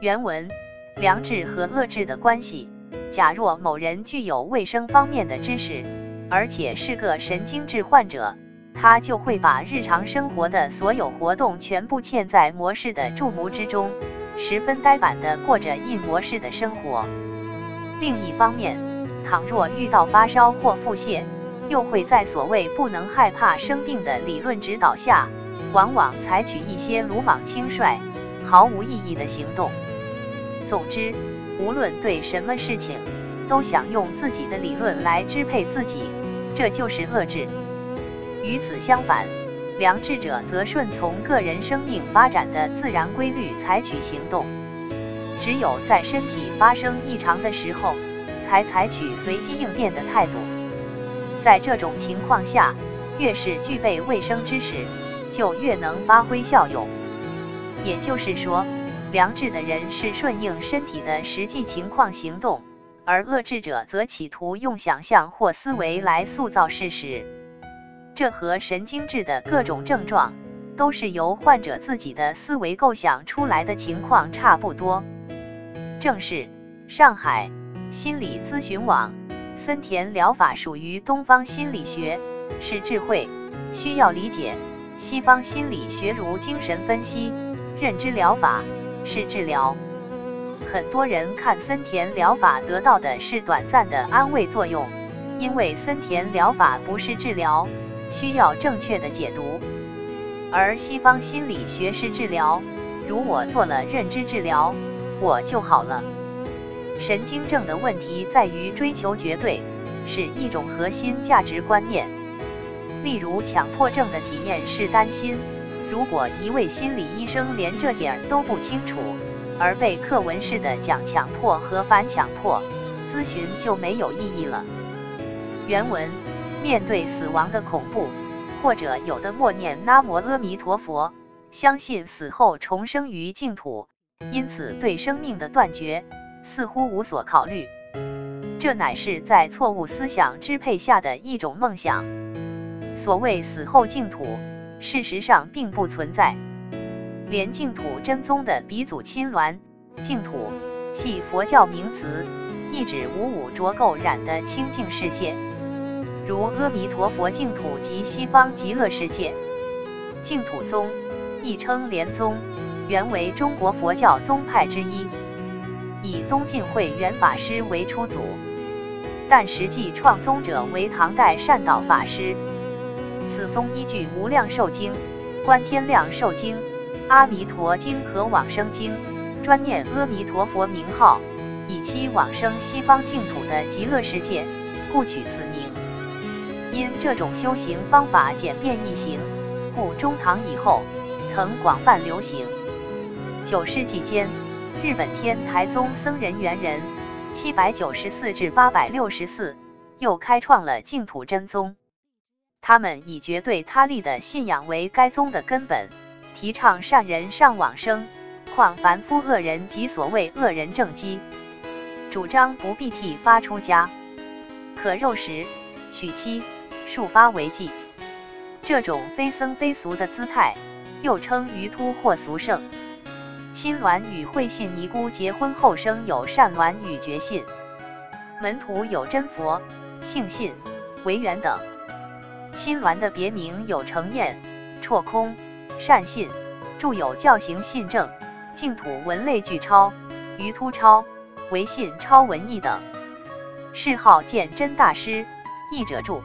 原文：良知和恶智的关系。假若某人具有卫生方面的知识，而且是个神经质患者，他就会把日常生活的所有活动全部嵌在模式的注目之中，十分呆板地过着印模式的生活。另一方面，倘若遇到发烧或腹泻，又会在所谓不能害怕生病的理论指导下，往往采取一些鲁莽轻率、毫无意义的行动。总之，无论对什么事情，都想用自己的理论来支配自己，这就是恶智。与此相反，良智者则顺从个人生命发展的自然规律采取行动。只有在身体发生异常的时候，才采取随机应变的态度。在这种情况下，越是具备卫生知识，就越能发挥效用。也就是说，良智的人是顺应身体的实际情况行动，而恶智者则企图用想象或思维来塑造事实。这和神经质的各种症状都是由患者自己的思维构想出来的情况差不多。正是上海心理咨询网，森田疗法属于东方心理学，是智慧，需要理解。西方心理学如精神分析、认知疗法是治疗。很多人看森田疗法得到的是短暂的安慰作用，因为森田疗法不是治疗，需要正确的解读。而西方心理学是治疗，如我做了认知治疗。我就好了。神经症的问题在于追求绝对，是一种核心价值观念。例如，强迫症的体验是担心，如果一位心理医生连这点都不清楚，而被课文式的讲强迫和反强迫，咨询就没有意义了。原文：面对死亡的恐怖，或者有的默念南无阿弥陀佛，相信死后重生于净土。因此，对生命的断绝似乎无所考虑，这乃是在错误思想支配下的一种梦想。所谓死后净土，事实上并不存在。连净土真宗的鼻祖亲鸾，净土系佛教名词，意指无五浊垢染的清净世界，如阿弥陀佛净土及西方极乐世界。净土宗亦称莲宗。原为中国佛教宗派之一，以东晋慧远法师为初祖，但实际创宗者为唐代善导法师。此宗依据《无量寿经》《观天量寿经》《阿弥陀经》和《往生经》，专念阿弥陀佛名号，以期往生西方净土的极乐世界，故取此名。因这种修行方法简便易行，故中唐以后曾广泛流行。九世纪间，日本天台宗僧人元人（七百九十四至八百六十四）又开创了净土真宗。他们以绝对他力的信仰为该宗的根本，提倡善人上往生，况凡夫恶人及所谓恶人正机，主张不必剃发出家，可肉食、娶妻、束发为妓。这种非僧非俗的姿态，又称鱼突或俗圣。亲鸾与慧信尼姑结婚后生有善鸾与觉信，门徒有真佛、性信、为缘等。亲鸾的别名有成验、绰空、善信，著有教行信正、净土文类巨超、于突超、为信超文义等。谥号鉴真大师，译者注：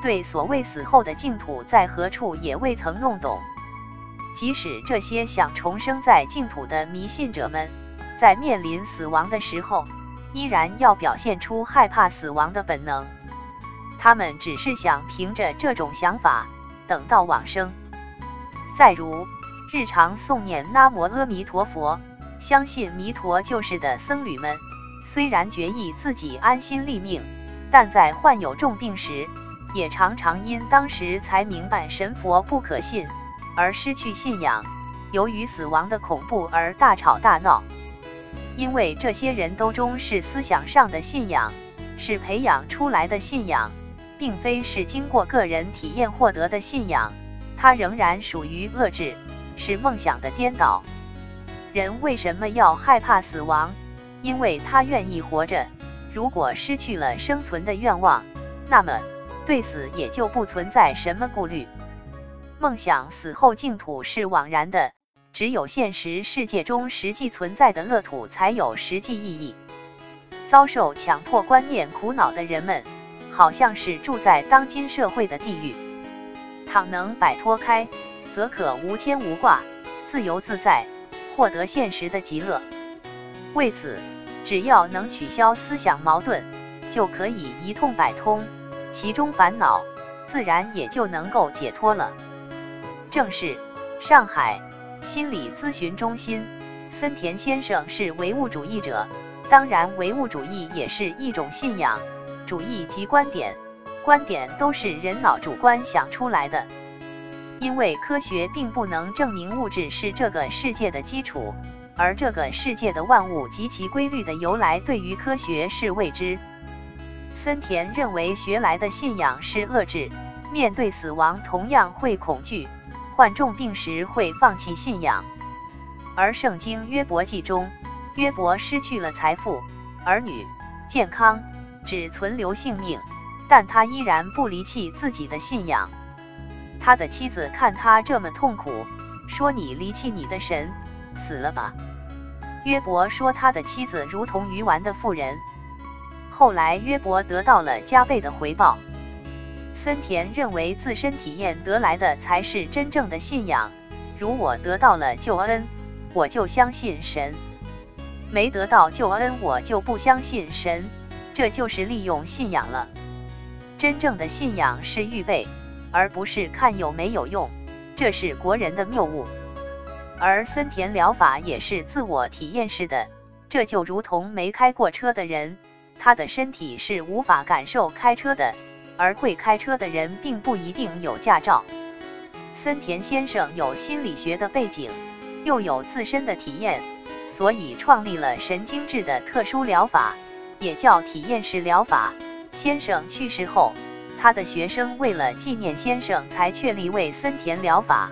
对所谓死后的净土在何处也未曾弄懂。即使这些想重生在净土的迷信者们，在面临死亡的时候，依然要表现出害怕死亡的本能。他们只是想凭着这种想法等到往生。再如，日常诵念南无阿弥陀佛，相信弥陀救世的僧侣们，虽然决意自己安心立命，但在患有重病时，也常常因当时才明白神佛不可信。而失去信仰，由于死亡的恐怖而大吵大闹。因为这些人都中是思想上的信仰，是培养出来的信仰，并非是经过个人体验获得的信仰，它仍然属于遏制，是梦想的颠倒。人为什么要害怕死亡？因为他愿意活着。如果失去了生存的愿望，那么对死也就不存在什么顾虑。梦想死后净土是枉然的，只有现实世界中实际存在的乐土才有实际意义。遭受强迫观念苦恼的人们，好像是住在当今社会的地狱。倘能摆脱开，则可无牵无挂，自由自在，获得现实的极乐。为此，只要能取消思想矛盾，就可以一通百通，其中烦恼自然也就能够解脱了。正是上海心理咨询中心，森田先生是唯物主义者。当然，唯物主义也是一种信仰，主义及观点，观点都是人脑主观想出来的。因为科学并不能证明物质是这个世界的基础，而这个世界的万物及其规律的由来，对于科学是未知。森田认为，学来的信仰是遏制，面对死亡同样会恐惧，患重病时会放弃信仰。而圣经约伯记中。约伯失去了财富、儿女、健康，只存留性命，但他依然不离弃自己的信仰。他的妻子看他这么痛苦，说：“你离弃你的神，死了吧。”约伯说他的妻子如同鱼丸的妇人。后来约伯得到了加倍的回报。森田认为自身体验得来的才是真正的信仰。如我得到了救恩，我就相信神。没得到救恩，我就不相信神，这就是利用信仰了。真正的信仰是预备，而不是看有没有用，这是国人的谬误。而森田疗法也是自我体验式的，这就如同没开过车的人，他的身体是无法感受开车的，而会开车的人并不一定有驾照。森田先生有心理学的背景，又有自身的体验。所以创立了神经质的特殊疗法，也叫体验式疗法。先生去世后，他的学生为了纪念先生，才确立为森田疗法。